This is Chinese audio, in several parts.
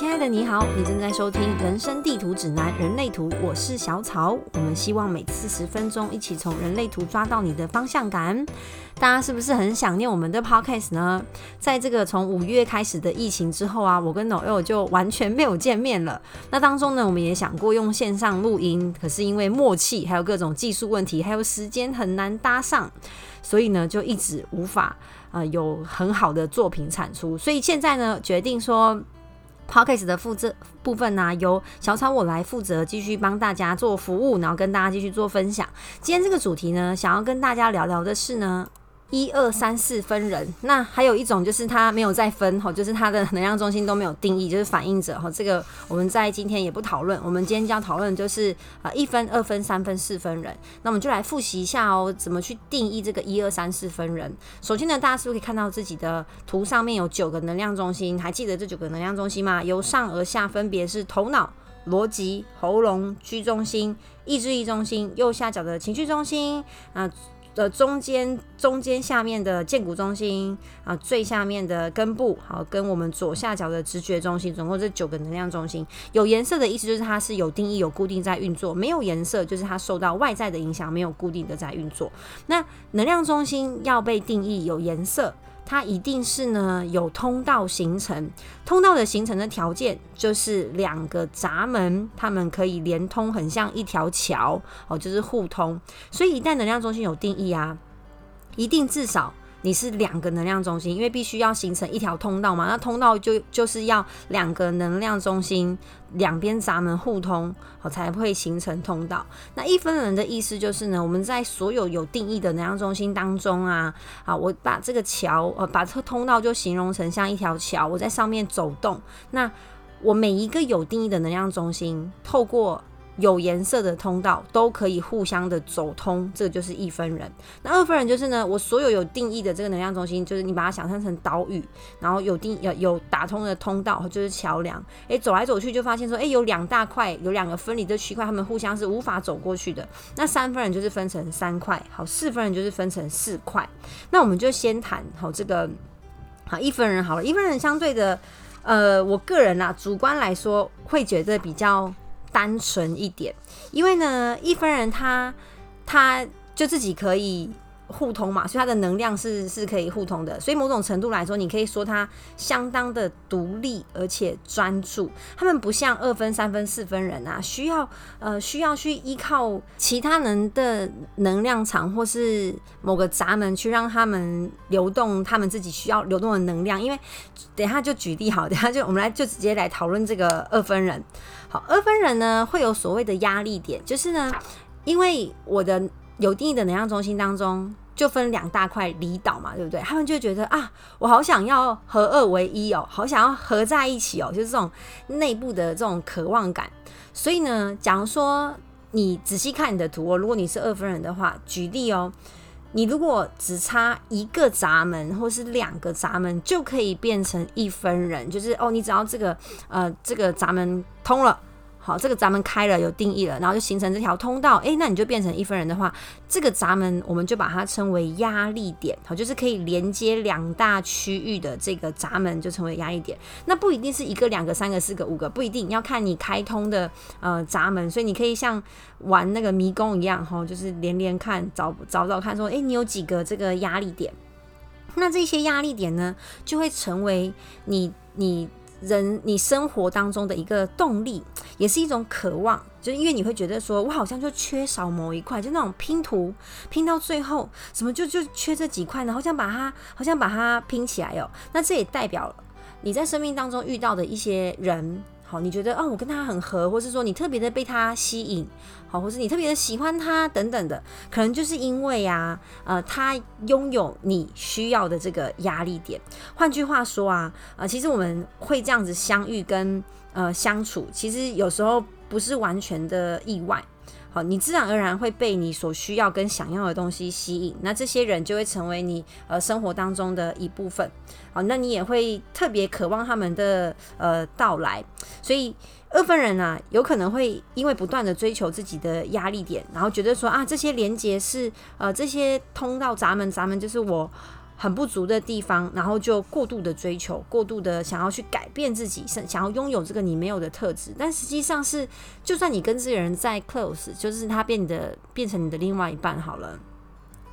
亲爱的你好，你正在收听《人生地图指南：人类图》，我是小草。我们希望每次十分钟，一起从人类图抓到你的方向感。大家是不是很想念我们的 podcast 呢？在这个从五月开始的疫情之后啊，我跟 Noel 就完全没有见面了。那当中呢，我们也想过用线上录音，可是因为默契，还有各种技术问题，还有时间很难搭上，所以呢，就一直无法呃有很好的作品产出。所以现在呢，决定说。Podcast 的负责部分呢，由小草我来负责，继续帮大家做服务，然后跟大家继续做分享。今天这个主题呢，想要跟大家聊聊的是呢。一二三四分人，那还有一种就是它没有再分哈，就是它的能量中心都没有定义，就是反应者哈。这个我们在今天也不讨论，我们今天将讨论就是啊一分、二分、三分、四分人。那我们就来复习一下哦，怎么去定义这个一二三四分人。首先呢，大家是不是可以看到自己的图上面有九个能量中心？还记得这九个能量中心吗？由上而下分别是头脑、逻辑、喉咙、居中心、意志力中心、右下角的情绪中心啊。的中间、中间下面的建骨中心啊，最下面的根部，好，跟我们左下角的直觉中心，总共这九个能量中心。有颜色的意思就是它是有定义、有固定在运作；没有颜色就是它受到外在的影响，没有固定的在运作。那能量中心要被定义有颜色。它一定是呢有通道形成，通道的形成的条件就是两个闸门，它们可以连通，很像一条桥哦，就是互通。所以一旦能量中心有定义啊，一定至少。你是两个能量中心，因为必须要形成一条通道嘛，那通道就就是要两个能量中心两边闸门互通，好才会形成通道。那一分人的意思就是呢，我们在所有有定义的能量中心当中啊，啊，我把这个桥呃，把这通道就形容成像一条桥，我在上面走动。那我每一个有定义的能量中心，透过有颜色的通道都可以互相的走通，这个就是一分人。那二分人就是呢，我所有有定义的这个能量中心，就是你把它想象成岛屿，然后有定有有打通的通道，就是桥梁。诶，走来走去就发现说，诶，有两大块，有两个分离的区块，他们互相是无法走过去的。那三分人就是分成三块，好，四分人就是分成四块。那我们就先谈好这个，好一分人好了，一分人相对的，呃，我个人啊，主观来说会觉得比较。单纯一点，因为呢，一分人他他就自己可以互通嘛，所以它的能量是是可以互通的。所以某种程度来说，你可以说他相当的独立而且专注。他们不像二分、三分、四分人啊，需要呃需要去依靠其他人的能量场或是某个闸门去让他们流动他们自己需要流动的能量。因为等下就举例好，等下就我们来就直接来讨论这个二分人。好，二分人呢会有所谓的压力点，就是呢，因为我的有定义的能量中心当中就分两大块离岛嘛，对不对？他们就觉得啊，我好想要合二为一哦，好想要合在一起哦，就是这种内部的这种渴望感。所以呢，假如说你仔细看你的图哦，如果你是二分人的话，举例哦。你如果只差一个闸门或是两个闸门，就可以变成一分人，就是哦，你只要这个呃这个闸门通了。好，这个闸门开了，有定义了，然后就形成这条通道。诶，那你就变成一分人的话，这个闸门我们就把它称为压力点。好，就是可以连接两大区域的这个闸门就成为压力点。那不一定是一个、两个、三个、四个、五个，不一定要看你开通的呃闸门。所以你可以像玩那个迷宫一样，哈，就是连连看，找找找看，说诶，你有几个这个压力点？那这些压力点呢，就会成为你你。人，你生活当中的一个动力，也是一种渴望，就是因为你会觉得说，我好像就缺少某一块，就那种拼图拼到最后，怎么就就缺这几块呢？好像把它，好像把它拼起来哦。那这也代表你在生命当中遇到的一些人。好，你觉得哦，我跟他很合，或是说你特别的被他吸引，好，或是你特别的喜欢他等等的，可能就是因为呀，呃，他拥有你需要的这个压力点。换句话说啊，呃，其实我们会这样子相遇跟呃相处，其实有时候不是完全的意外。好，你自然而然会被你所需要跟想要的东西吸引，那这些人就会成为你呃生活当中的一部分。好，那你也会特别渴望他们的呃到来。所以二分人啊，有可能会因为不断的追求自己的压力点，然后觉得说啊，这些连接是呃这些通道闸门，闸门就是我。很不足的地方，然后就过度的追求，过度的想要去改变自己，想想要拥有这个你没有的特质。但实际上是，就算你跟这个人再 close，就是他变得变成你的另外一半好了，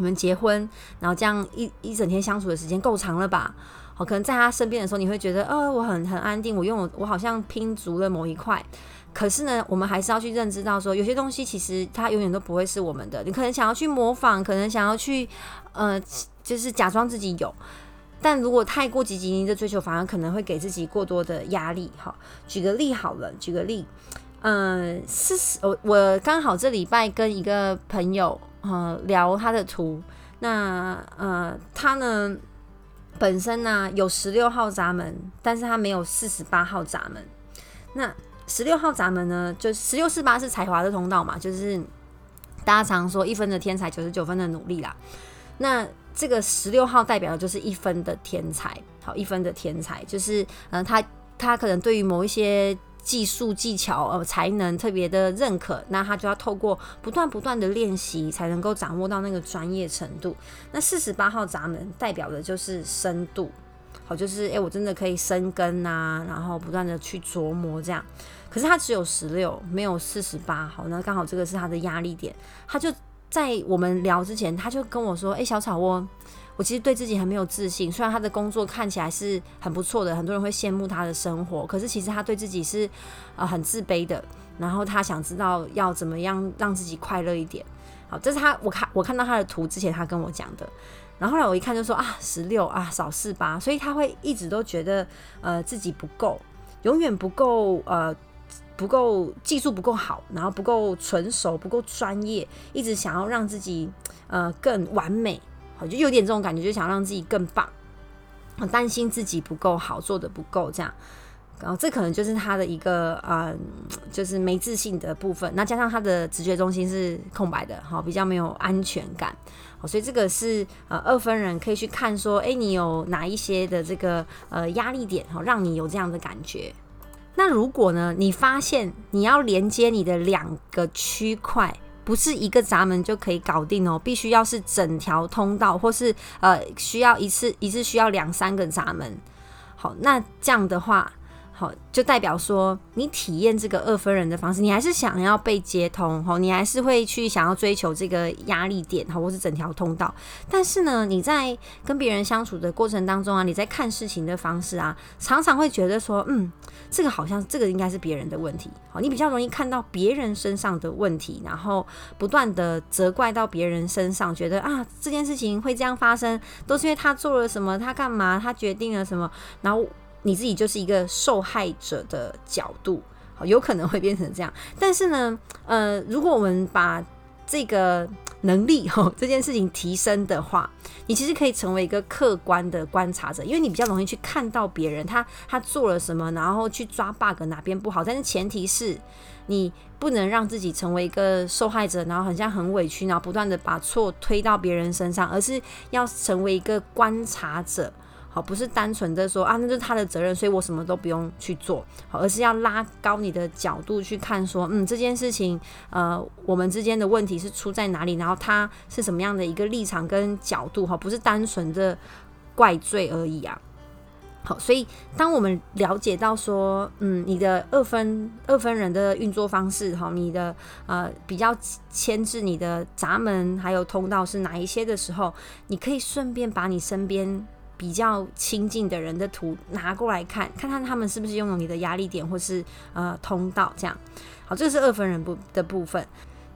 你们结婚，然后这样一一整天相处的时间够长了吧？好，可能在他身边的时候，你会觉得，呃，我很很安定，我用，我好像拼足了某一块。可是呢，我们还是要去认知到，说有些东西其实它永远都不会是我们的。你可能想要去模仿，可能想要去，呃，就是假装自己有。但如果太过积极的追求，反而可能会给自己过多的压力。哈，举个例好了，举个例，嗯，是，我我刚好这礼拜跟一个朋友，呃，聊他的图。那呃，他呢本身呢有十六号闸门，但是他没有四十八号闸门。那十六号闸门呢，就十六四八是才华的通道嘛，就是大家常说一分的天才，九十九分的努力啦。那这个十六号代表的就是一分的天才，好，一分的天才就是嗯，他他可能对于某一些技术技巧呃才能特别的认可，那他就要透过不断不断的练习，才能够掌握到那个专业程度。那四十八号闸门代表的就是深度，好，就是诶，我真的可以生根呐，然后不断的去琢磨这样。可是他只有十六，没有四十八，好，那刚好这个是他的压力点。他就在我们聊之前，他就跟我说：“哎，小草窝，我其实对自己很没有自信。虽然他的工作看起来是很不错的，很多人会羡慕他的生活，可是其实他对自己是呃很自卑的。然后他想知道要怎么样让自己快乐一点。好，这是他我看我看到他的图之前，他跟我讲的。然后后来我一看就说啊，十六啊，少四八，所以他会一直都觉得呃自己不够，永远不够呃。”不够技术不够好，然后不够纯熟，不够专业，一直想要让自己呃更完美，好就有点这种感觉，就想让自己更棒，担心自己不够好，做的不够这样，然后这可能就是他的一个呃，就是没自信的部分。那加上他的直觉中心是空白的，好比较没有安全感，好，所以这个是呃二分人可以去看说，哎，你有哪一些的这个呃压力点，好让你有这样的感觉。那如果呢？你发现你要连接你的两个区块，不是一个闸门就可以搞定哦，必须要是整条通道，或是呃需要一次一次需要两三个闸门。好，那这样的话。好，就代表说你体验这个二分人的方式，你还是想要被接通，吼，你还是会去想要追求这个压力点，好，或是整条通道。但是呢，你在跟别人相处的过程当中啊，你在看事情的方式啊，常常会觉得说，嗯，这个好像这个应该是别人的问题，好，你比较容易看到别人身上的问题，然后不断的责怪到别人身上，觉得啊，这件事情会这样发生，都是因为他做了什么，他干嘛，他决定了什么，然后。你自己就是一个受害者的角度，好，有可能会变成这样。但是呢，呃，如果我们把这个能力 哈这件事情提升的话，你其实可以成为一个客观的观察者，因为你比较容易去看到别人他他做了什么，然后去抓 bug 哪边不好。但是前提是你不能让自己成为一个受害者，然后很像很委屈，然后不断的把错推到别人身上，而是要成为一个观察者。好，不是单纯的说啊，那就是他的责任，所以我什么都不用去做，好，而是要拉高你的角度去看，说，嗯，这件事情，呃，我们之间的问题是出在哪里，然后他是什么样的一个立场跟角度，哈，不是单纯的怪罪而已啊。好，所以当我们了解到说，嗯，你的二分二分人的运作方式，哈，你的呃比较牵制你的闸门还有通道是哪一些的时候，你可以顺便把你身边。比较亲近的人的图拿过来看，看看他们是不是拥有你的压力点或是呃通道，这样好，这是二分人部的部分。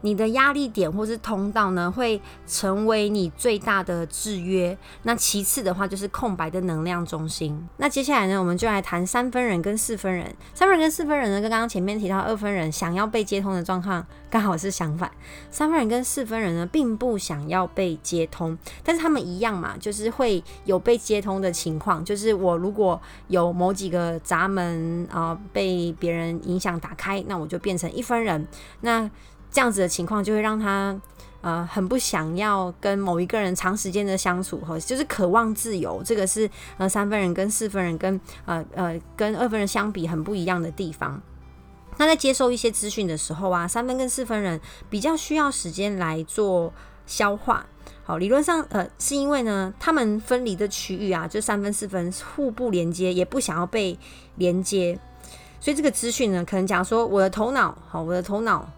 你的压力点或是通道呢，会成为你最大的制约。那其次的话，就是空白的能量中心。那接下来呢，我们就来谈三分人跟四分人。三分人跟四分人呢，跟刚刚前面提到二分人想要被接通的状况，刚好是相反。三分人跟四分人呢，并不想要被接通，但是他们一样嘛，就是会有被接通的情况。就是我如果有某几个闸门啊被别人影响打开，那我就变成一分人。那这样子的情况就会让他呃很不想要跟某一个人长时间的相处和就是渴望自由，这个是呃三分人跟四分人跟呃呃跟二分人相比很不一样的地方。那在接受一些资讯的时候啊，三分跟四分人比较需要时间来做消化。好，理论上呃是因为呢，他们分离的区域啊，就三分四分互不连接，也不想要被连接，所以这个资讯呢，可能讲说我的头脑，好，我的头脑。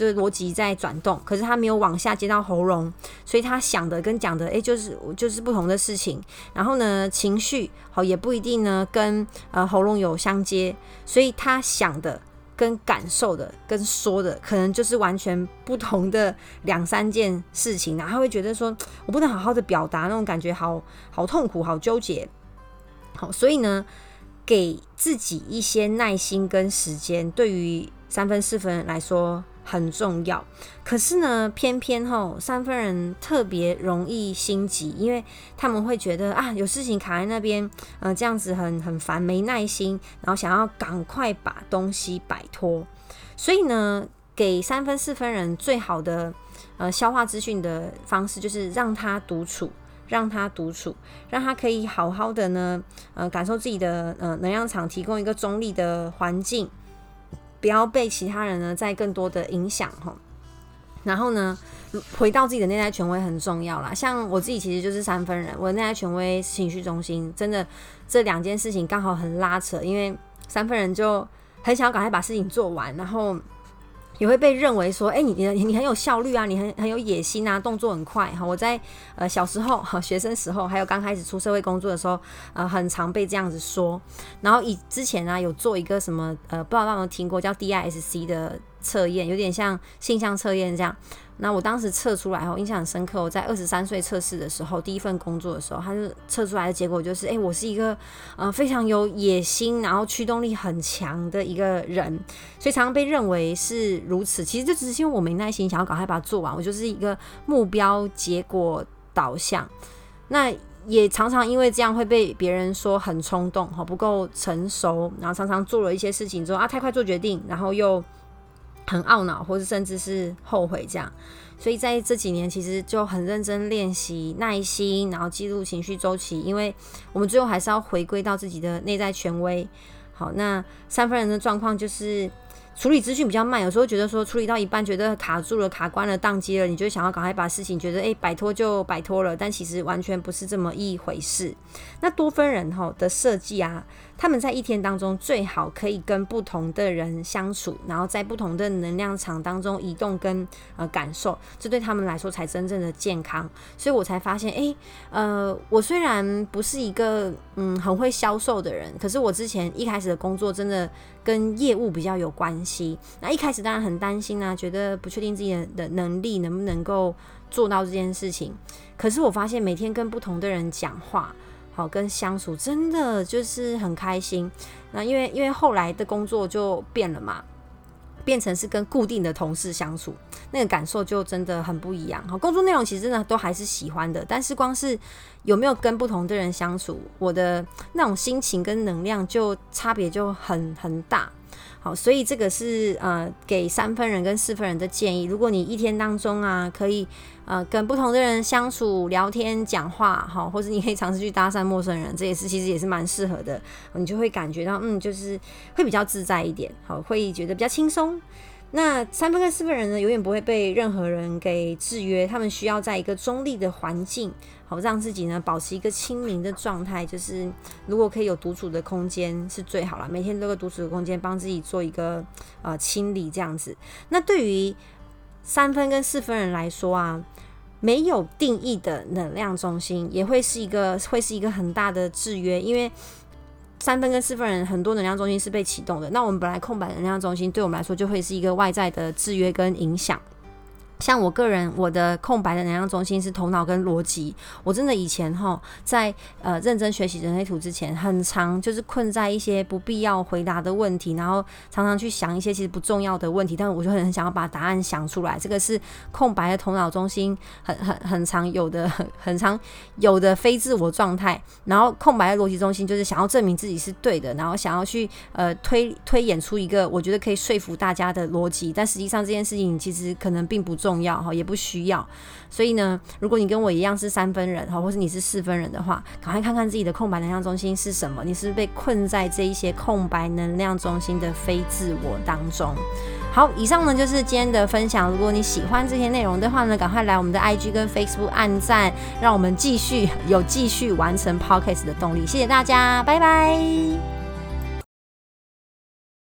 就是逻辑在转动，可是他没有往下接到喉咙，所以他想的跟讲的，诶，就是就是不同的事情。然后呢，情绪好也不一定呢跟呃喉咙有相接，所以他想的跟感受的跟说的，可能就是完全不同的两三件事情。然后他会觉得说，我不能好好的表达那种感觉，好好痛苦，好纠结。好，所以呢，给自己一些耐心跟时间，对于三分四分来说。很重要，可是呢，偏偏吼三分人特别容易心急，因为他们会觉得啊，有事情卡在那边，呃，这样子很很烦，没耐心，然后想要赶快把东西摆脱。所以呢，给三分四分人最好的呃消化资讯的方式，就是让他独处，让他独处，让他可以好好的呢，呃，感受自己的呃能量场，提供一个中立的环境。不要被其他人呢再更多的影响哈，然后呢，回到自己的内在权威很重要啦。像我自己其实就是三分人，我的内在权威情绪中心，真的这两件事情刚好很拉扯，因为三分人就很想要赶快把事情做完，然后。也会被认为说，哎，你你你很有效率啊，你很很有野心啊，动作很快哈。我在呃小时候哈学生时候，还有刚开始出社会工作的时候，呃，很常被这样子说。然后以之前呢，有做一个什么呃，不知道大家有没有听过叫 DISC 的测验，有点像性向测验这样。那我当时测出来后，印象很深刻。我在二十三岁测试的时候，第一份工作的时候，他就测出来的结果就是，哎，我是一个呃非常有野心，然后驱动力很强的一个人，所以常常被认为是如此。其实就只是因为我没耐心，想要赶快把它做完。我就是一个目标结果导向，那也常常因为这样会被别人说很冲动，哈，不够成熟，然后常常做了一些事情之后啊，太快做决定，然后又。很懊恼，或者甚至是后悔这样，所以在这几年其实就很认真练习耐心，然后记录情绪周期，因为我们最后还是要回归到自己的内在权威。好，那三分人的状况就是。处理资讯比较慢，有时候觉得说处理到一半觉得卡住了、卡关了、宕机了，你就想要赶快把事情觉得诶摆脱就摆脱了，但其实完全不是这么一回事。那多分人哈的设计啊，他们在一天当中最好可以跟不同的人相处，然后在不同的能量场当中移动跟呃感受，这对他们来说才真正的健康。所以我才发现，诶，呃，我虽然不是一个嗯很会销售的人，可是我之前一开始的工作真的。跟业务比较有关系，那一开始当然很担心啊，觉得不确定自己的能力能不能够做到这件事情。可是我发现每天跟不同的人讲话，好跟相处，真的就是很开心。那因为因为后来的工作就变了嘛。变成是跟固定的同事相处，那个感受就真的很不一样。好，工作内容其实真的都还是喜欢的，但是光是有没有跟不同的人相处，我的那种心情跟能量就差别就很很大。好，所以这个是呃给三分人跟四分人的建议。如果你一天当中啊可以呃跟不同的人相处、聊天、讲话，好，或者你可以尝试去搭讪陌生人，这也是其实也是蛮适合的。你就会感觉到嗯，就是会比较自在一点，好，会觉得比较轻松。那三分跟四分人呢，永远不会被任何人给制约，他们需要在一个中立的环境。好，让自己呢保持一个清明的状态，就是如果可以有独处的空间是最好了。每天都有独处的空间，帮自己做一个呃清理，这样子。那对于三分跟四分人来说啊，没有定义的能量中心也会是一个会是一个很大的制约，因为三分跟四分人很多能量中心是被启动的。那我们本来空白能量中心对我们来说就会是一个外在的制约跟影响。像我个人，我的空白的能量中心是头脑跟逻辑。我真的以前哈，在呃认真学习人类图之前，很长就是困在一些不必要回答的问题，然后常常去想一些其实不重要的问题，但我就很想要把答案想出来。这个是空白的头脑中心很 很很常有的很 很常有的非自我状态。然后空白的逻辑中心就是想要证明自己是对的，然后想要去呃推推演出一个我觉得可以说服大家的逻辑，但实际上这件事情其实可能并不重。重要哈，也不需要。所以呢，如果你跟我一样是三分人哈，或是你是四分人的话，赶快看看自己的空白能量中心是什么。你是被困在这一些空白能量中心的非自我当中。好，以上呢就是今天的分享。如果你喜欢这些内容的话呢，赶快来我们的 IG 跟 Facebook 按赞，让我们继续有继续完成 Podcast 的动力。谢谢大家，拜拜。